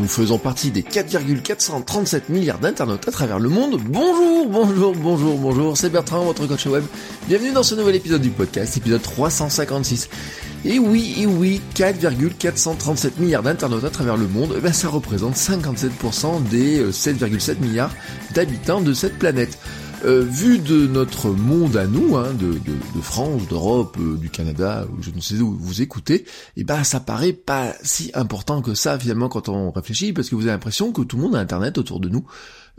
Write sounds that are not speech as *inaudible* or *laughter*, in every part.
Nous faisons partie des 4,437 milliards d'internautes à travers le monde. Bonjour, bonjour, bonjour, bonjour, c'est Bertrand, votre coach web. Bienvenue dans ce nouvel épisode du podcast, épisode 356. Et oui, et oui, 4,437 milliards d'internautes à travers le monde, eh ben ça représente 57% des 7,7 euh, milliards d'habitants de cette planète. Euh, vu de notre monde à nous, hein, de, France, d'Europe, euh, du Canada, ou je ne sais où vous écoutez, et eh ben ça paraît pas si important que ça finalement quand on réfléchit, parce que vous avez l'impression que tout le monde a Internet autour de nous.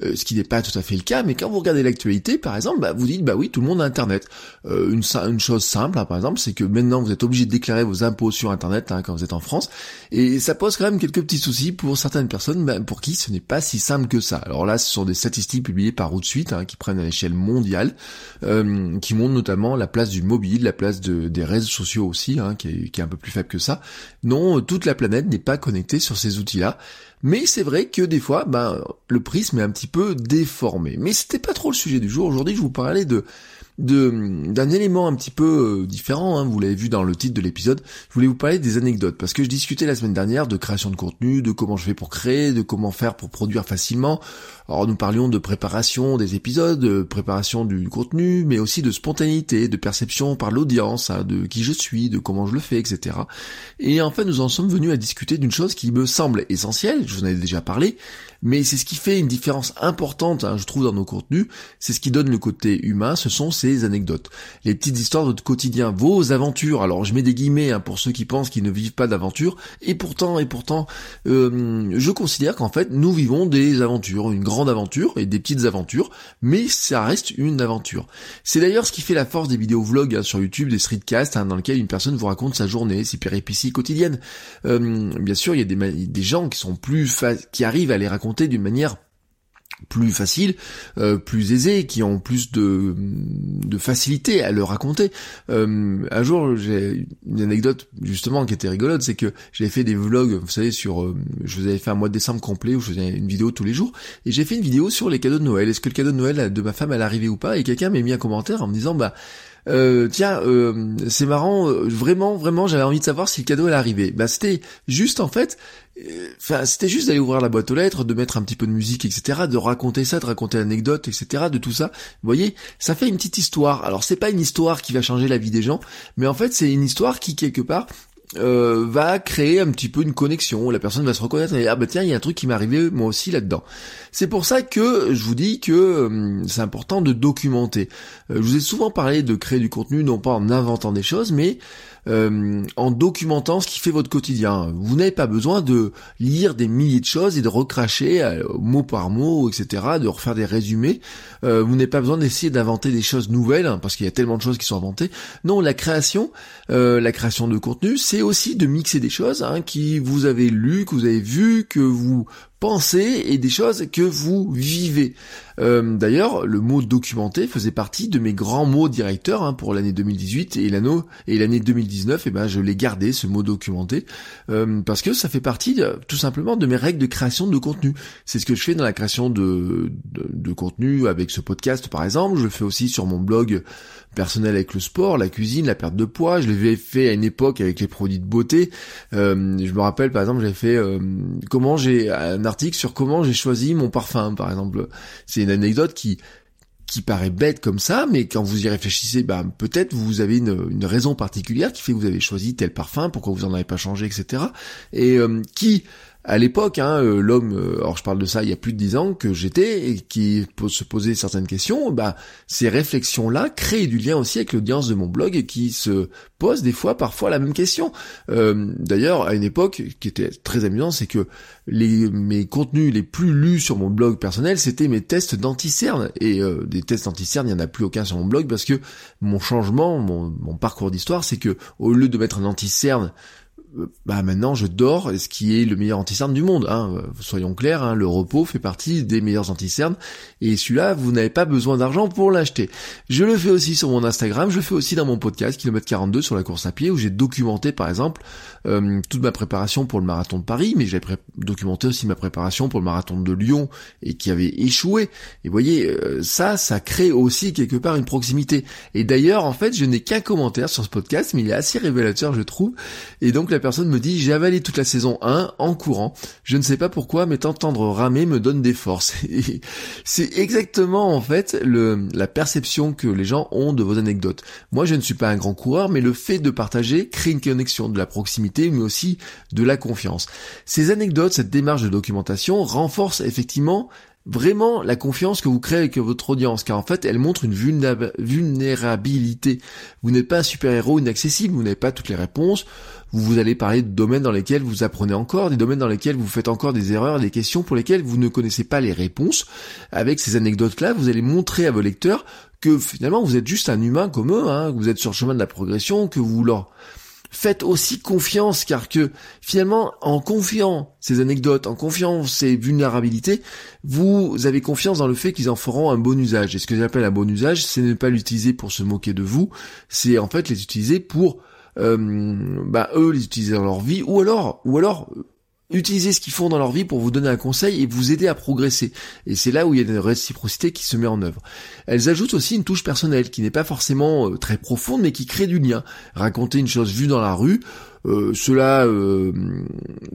Euh, ce qui n'est pas tout à fait le cas, mais quand vous regardez l'actualité, par exemple, bah, vous dites, bah oui, tout le monde a Internet. Euh, une, chose simple, hein, par exemple, c'est que maintenant vous êtes obligé de déclarer vos impôts sur Internet hein, quand vous êtes en France, et ça pose quand même quelques petits soucis pour certaines personnes bah, pour qui ce n'est pas si simple que ça. Alors là, ce sont des statistiques publiées par Outsuite, hein, qui prennent à l'échelle mondiale, euh, qui montrent notamment la place du mobile, la place de, des réseaux sociaux aussi, qui est un peu plus faible que ça. Non, toute la planète n'est pas connectée sur ces outils-là. Mais c'est vrai que des fois, ben, le prisme est un petit peu déformé. Mais c'était pas trop le sujet du jour. Aujourd'hui, je vous parlais de d'un élément un petit peu euh, différent, hein, vous l'avez vu dans le titre de l'épisode, je voulais vous parler des anecdotes, parce que je discutais la semaine dernière de création de contenu, de comment je fais pour créer, de comment faire pour produire facilement. Alors nous parlions de préparation des épisodes, de préparation du contenu, mais aussi de spontanéité, de perception par l'audience, hein, de qui je suis, de comment je le fais, etc. Et enfin nous en sommes venus à discuter d'une chose qui me semble essentielle, je vous en ai déjà parlé, mais c'est ce qui fait une différence importante, hein, je trouve, dans nos contenus, c'est ce qui donne le côté humain, ce sont ces anecdotes. Les petites histoires de votre quotidien, vos aventures, alors je mets des guillemets hein, pour ceux qui pensent qu'ils ne vivent pas d'aventure, et pourtant, et pourtant, euh, je considère qu'en fait, nous vivons des aventures, une grande aventure, et des petites aventures, mais ça reste une aventure. C'est d'ailleurs ce qui fait la force des vidéos vlogs hein, sur YouTube, des streetcasts, dans lesquels une personne vous raconte sa journée, ses péripéties quotidiennes. Euh, bien sûr, il y a des, des gens qui sont plus qui arrivent à les raconter d'une manière plus facile, euh, plus aisée, qui ont plus de, de facilité à le raconter. Euh, un jour, j'ai une anecdote justement qui était rigolote, c'est que j'avais fait des vlogs, vous savez, sur, euh, je vous avais fait un mois de décembre complet où je faisais une vidéo tous les jours, et j'ai fait une vidéo sur les cadeaux de Noël. Est-ce que le cadeau de Noël de ma femme allait arriver ou pas? Et quelqu'un m'a mis un commentaire en me disant, bah euh, tiens, euh, c'est marrant, euh, vraiment, vraiment, j'avais envie de savoir si le cadeau allait arriver. Bah c'était juste en fait, enfin c'était juste d'aller ouvrir la boîte aux lettres, de mettre un petit peu de musique, etc., de raconter ça, de raconter l'anecdote, etc., de tout ça. Vous voyez, ça fait une petite histoire. Alors c'est pas une histoire qui va changer la vie des gens, mais en fait c'est une histoire qui quelque part euh, va créer un petit peu une connexion. La personne va se reconnaître et ah bah tiens il y a un truc qui m'est arrivé moi aussi là-dedans. C'est pour ça que je vous dis que euh, c'est important de documenter. Euh, je vous ai souvent parlé de créer du contenu non pas en inventant des choses mais euh, en documentant ce qui fait votre quotidien. Vous n'avez pas besoin de lire des milliers de choses et de recracher euh, mot par mot, etc., de refaire des résumés. Vous n'avez pas besoin d'essayer d'inventer des choses nouvelles, hein, parce qu'il y a tellement de choses qui sont inventées. Non, la création, la création de contenu, c'est aussi de mixer des choses hein, qui vous avez lues, que vous avez vues, que vous pensez et des choses que vous vivez. Euh, d'ailleurs, le mot documenter faisait partie de mes grands mots directeurs hein, pour l'année 2018 et l'année et l'année 2019. Et ben, je l'ai gardé ce mot documenter euh, parce que ça fait partie tout simplement de mes règles de création de contenu. C'est ce que je fais dans la création de, de, de contenu avec ce podcast par exemple. Je le fais aussi sur mon blog personnel avec le sport, la cuisine, la perte de poids. Je l'avais fait à une époque avec les produits de beauté. Euh, je me rappelle par exemple, j'avais fait euh, comment j'ai un article sur comment j'ai choisi mon parfum par exemple. C'est une anecdote qui qui paraît bête comme ça, mais quand vous y réfléchissez, ben, peut-être vous avez une, une, raison particulière qui fait que vous avez choisi tel parfum, pourquoi vous en avez pas changé, etc. Et euh, qui à l'époque, hein, euh, l'homme, euh, alors je parle de ça il y a plus de dix ans que j'étais et qui se posait certaines questions, bah ces réflexions-là créent du lien aussi avec l'audience de mon blog qui se pose des fois, parfois la même question. Euh, d'ailleurs, à une époque qui était très amusante, c'est que les mes contenus les plus lus sur mon blog personnel, c'était mes tests d'anti-cerne et des tests d'anti-cerne, il n'y en a plus aucun sur mon blog parce que mon changement, mon, mon parcours d'histoire, c'est que au lieu de mettre un anti-cerne bah maintenant je dors, ce qui est le meilleur anti-cerne du monde. Hein. Soyons clairs, hein, le repos fait partie des meilleurs anti-cernes, et celui-là, vous n'avez pas besoin d'argent pour l'acheter. Je le fais aussi sur mon Instagram, je le fais aussi dans mon podcast, kilomètre 42 sur la course à pied, où j'ai documenté par exemple euh, toute ma préparation pour le marathon de Paris, mais j'ai documenté aussi ma préparation pour le marathon de Lyon, et qui avait échoué. Et vous voyez, euh, ça, ça crée aussi quelque part une proximité. Et d'ailleurs, en fait, je n'ai qu'un commentaire sur ce podcast, mais il est assez révélateur, je trouve. Et donc personne me dit j'ai avalé toute la saison 1 en courant. Je ne sais pas pourquoi, mais t'entendre ramer me donne des forces. *laughs* c'est exactement en fait la perception que les gens ont de vos anecdotes. Moi je ne suis pas un grand coureur, mais le fait de partager crée une connexion, de la proximité, mais aussi de la confiance. Ces anecdotes, cette démarche de documentation renforce effectivement vraiment la confiance que vous créez avec votre audience, car en fait, elle montre une vulnérabilité. Vous n'êtes pas un super-héros inaccessible, vous n'avez pas toutes les réponses, vous, allez parler de domaines dans lesquels vous apprenez encore, des domaines dans lesquels vous faites encore des erreurs, des questions pour lesquelles vous ne connaissez pas les réponses. Avec ces anecdotes-là, vous allez montrer à vos lecteurs que finalement vous êtes juste un humain comme eux, hein, que vous êtes sur le chemin de la progression, que vous leur faites aussi confiance, car que finalement, en confiant ces anecdotes, en confiant ces vulnérabilités, vous avez confiance dans le fait qu'ils en feront un bon usage. Et ce que j'appelle un bon usage, c'est ne pas l'utiliser pour se moquer de vous, c'est en fait les utiliser pour euh, bah eux les utiliser dans leur vie, ou alors, ou alors utiliser ce qu'ils font dans leur vie pour vous donner un conseil et vous aider à progresser. Et c'est là où il y a une réciprocité qui se met en œuvre. Elles ajoutent aussi une touche personnelle qui n'est pas forcément euh, très profonde mais qui crée du lien. Raconter une chose vue dans la rue, euh, cela, euh,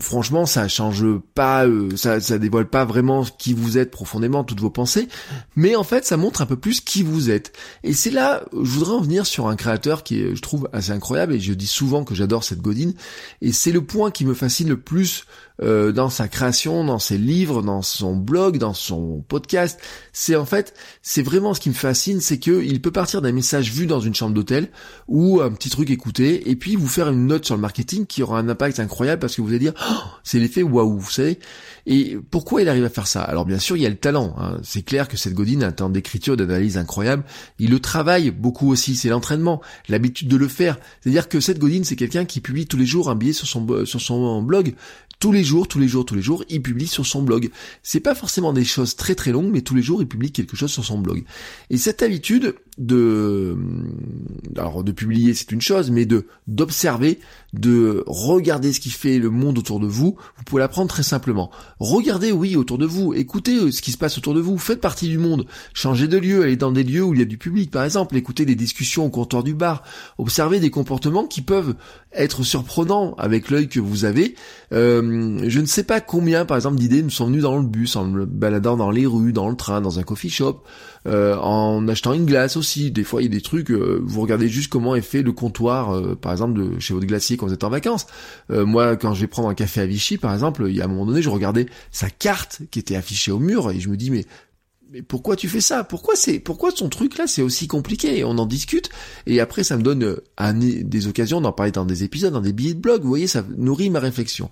franchement, ça change pas, euh, ça, ça dévoile pas vraiment qui vous êtes profondément, toutes vos pensées, mais en fait, ça montre un peu plus qui vous êtes. Et c'est là, je voudrais en venir sur un créateur qui est, je trouve, assez incroyable, et je dis souvent que j'adore cette Godine, et c'est le point qui me fascine le plus dans sa création, dans ses livres, dans son blog, dans son podcast. C'est en fait, c'est vraiment ce qui me fascine, c'est que il peut partir d'un message vu dans une chambre d'hôtel ou un petit truc écouté, et puis vous faire une note sur le marketing qui aura un impact incroyable parce que vous allez dire oh, c'est l'effet waouh, vous savez. Et pourquoi il arrive à faire ça? Alors bien sûr, il y a le talent. Hein. C'est clair que cette Godine a un temps d'écriture, d'analyse incroyable. Il le travaille beaucoup aussi, c'est l'entraînement, l'habitude de le faire. C'est-à-dire que cette Godine, c'est quelqu'un qui publie tous les jours un billet sur son sur son blog tous les jours, tous les jours, tous les jours, il publie sur son blog. C'est pas forcément des choses très très longues, mais tous les jours, il publie quelque chose sur son blog. Et cette habitude de, alors de publier, c'est une chose, mais de d'observer, de regarder ce qui fait le monde autour de vous, vous pouvez l'apprendre très simplement. Regardez, oui, autour de vous, écoutez euh, ce qui se passe autour de vous, faites partie du monde, changez de lieu, allez dans des lieux où il y a du public, par exemple, écoutez des discussions au comptoir du bar, observez des comportements qui peuvent être surprenants avec l'œil que vous avez. Euh, je ne sais pas combien, par exemple, d'idées me sont venues dans le bus, en me baladant dans les rues, dans le train, dans un coffee shop, euh, en achetant une glace aussi. Des fois, il y a des trucs, euh, vous regardez juste comment est fait le comptoir, par exemple, de chez votre glacier quand vous êtes en vacances. moi, quand je vais prendre un café à Vichy, par exemple, il y a un moment donné, je regardais sa carte qui était affichée au mur et je me dis, mais mais pourquoi tu fais ça? Pourquoi c'est pourquoi son truc là c'est aussi compliqué? On en discute et après ça me donne euh, des occasions d'en parler dans des épisodes, dans des billets de blog. Vous voyez, ça nourrit ma réflexion.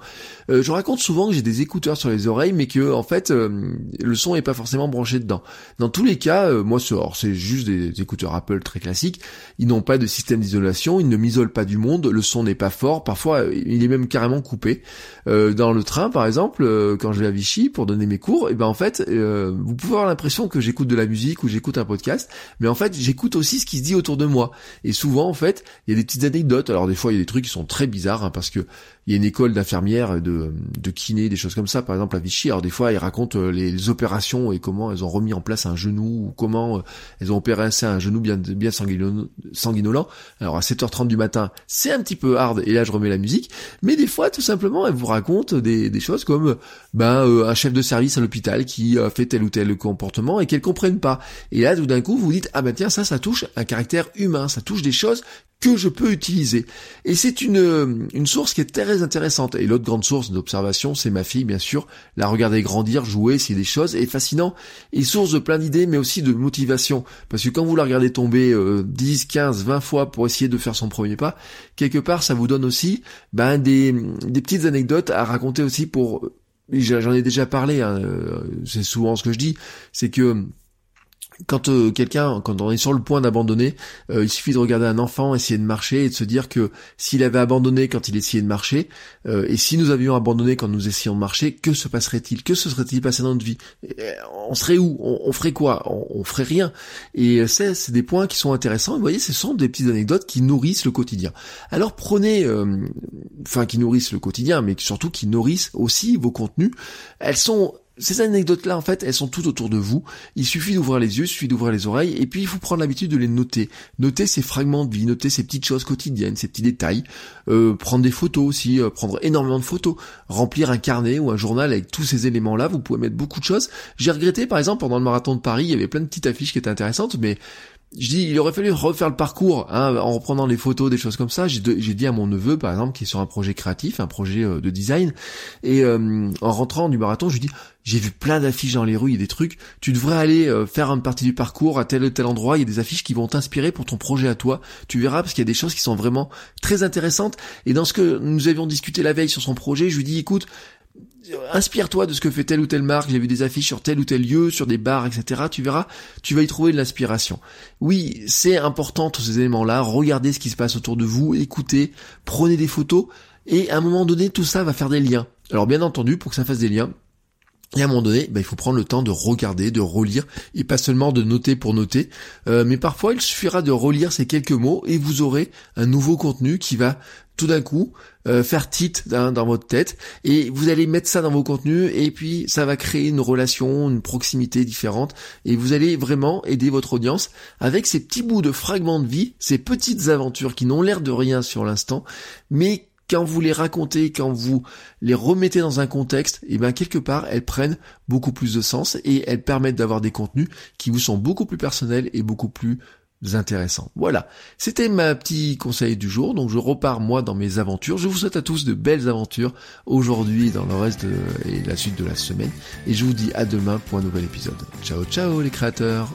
Euh, je raconte souvent que j'ai des écouteurs sur les oreilles, mais que en fait euh, le son est pas forcément branché dedans. Dans tous les cas, moi c'est juste des écouteurs Apple très classiques. Ils n'ont pas de système d'isolation, ils ne m'isolent pas du monde. Le son n'est pas fort. Parfois, il est même carrément coupé. dans le train, par exemple, quand je vais à Vichy pour donner mes cours, et eh ben en fait, vous pouvez avoir l'impression que j'écoute de la musique ou j'écoute un podcast, mais en fait j'écoute aussi ce qui se dit autour de moi. Et souvent en fait, il y a des petites anecdotes. Alors des fois il y a des trucs qui sont très bizarres hein, parce que il y a une école d'infirmières, de, de kiné, des choses comme ça, par exemple à Vichy. Alors des fois, ils racontent euh, les, opérations et comment elles ont remis en place un genou, ou comment euh, elles ont opéré un genou bien, bien sanguinolent. Alors à 7h30 du matin, c'est un petit peu hard, et là je remets la musique. Mais des fois, tout simplement, elles vous racontent des, des choses comme ben euh, un chef de service à l'hôpital qui a fait tel ou tel comportement et qu'elles comprennent pas. Et là, tout d'un coup, vous dites, ah ben tiens, ça, ça touche un caractère humain, ça touche des choses que je peux utiliser. Et c'est une, une source qui est très intéressante. Et l'autre grande source d'observation, c'est ma fille, bien sûr. La regarder grandir, jouer, c'est des choses, et fascinant, et source de plein d'idées, mais aussi de motivation. Parce que quand vous la regardez tomber 10, 15, 20 fois pour essayer de faire son premier pas, quelque part, ça vous donne aussi ben, des, des petites anecdotes à raconter aussi pour... J'en ai déjà parlé, hein, euh, c'est souvent ce que je dis, c'est que quand euh, quelqu'un, quand on est sur le point d'abandonner, euh, il suffit de regarder un enfant essayer de marcher et de se dire que s'il avait abandonné quand il essayait de marcher, euh, et si nous avions abandonné quand nous essayons de marcher, que se passerait-il? Que se serait-il passé dans notre vie? On serait où? On, ferait quoi? On, ferait rien. Et c'est, c'est des points qui sont intéressants. vous voyez, ce sont des petites anecdotes qui nourrissent le quotidien. Alors prenez, enfin qui nourrissent le quotidien, mais surtout qui nourrissent aussi vos contenus. Elles sont ces anecdotes-là, en fait, elles sont toutes autour de vous. Il suffit d'ouvrir les yeux, il suffit d'ouvrir les oreilles, et puis il faut prendre l'habitude de les noter. Noter ces fragments de vie, noter ces petites choses quotidiennes, ces petits détails. Euh, prendre des photos aussi, euh, prendre énormément de photos. Remplir un carnet ou un journal avec tous ces éléments-là, vous pouvez mettre beaucoup de choses. J'ai regretté, par exemple, pendant le marathon de Paris, il y avait plein de petites affiches qui étaient intéressantes, mais je dis, il aurait fallu refaire le parcours hein, en reprenant les photos, des choses comme ça. J'ai dit à mon neveu, par exemple, qui est sur un projet créatif, un projet euh, de design, et en rentrant du marathon, je lui dis, j'ai vu plein d'affiches dans les rues, il y a des trucs. Tu devrais aller euh, faire une partie du parcours à tel ou tel endroit. Il y a des affiches qui vont t'inspirer pour ton projet à toi. Tu verras parce qu'il y a des choses qui sont vraiment très intéressantes. Et dans ce que nous avions discuté la veille sur son projet, je lui dis, écoute, inspire-toi de ce que fait telle ou telle marque, j'ai vu des affiches sur tel ou tel lieu, sur des bars, etc. Tu verras, tu vas y trouver de l'inspiration. Oui, c'est important tous ces éléments-là, regardez ce qui se passe autour de vous, écoutez, prenez des photos, et à un moment donné, tout ça va faire des liens. Alors bien entendu, pour que ça fasse des liens, et à un moment donné, bah, il faut prendre le temps de regarder, de relire, et pas seulement de noter pour noter. Euh, mais parfois, il suffira de relire ces quelques mots et vous aurez un nouveau contenu qui va tout d'un coup euh, faire titre dans, votre tête. Et vous allez mettre ça dans vos contenus et puis ça va créer une relation, une proximité différente. Et vous allez vraiment aider votre audience avec ces petits bouts de fragments de vie, ces petites aventures qui n'ont l'air de rien sur l'instant, mais quand vous les racontez, quand vous les remettez dans un contexte, et eh bien quelque part elles prennent beaucoup plus de sens et elles permettent d'avoir des contenus qui vous sont beaucoup plus personnels et beaucoup plus intéressants. Voilà, c'était ma petit conseil du jour, donc je repars moi dans mes aventures. Je vous souhaite à tous de belles aventures aujourd'hui dans le reste de, et la suite de la semaine, et je vous dis à demain pour un nouvel épisode. Ciao ciao les créateurs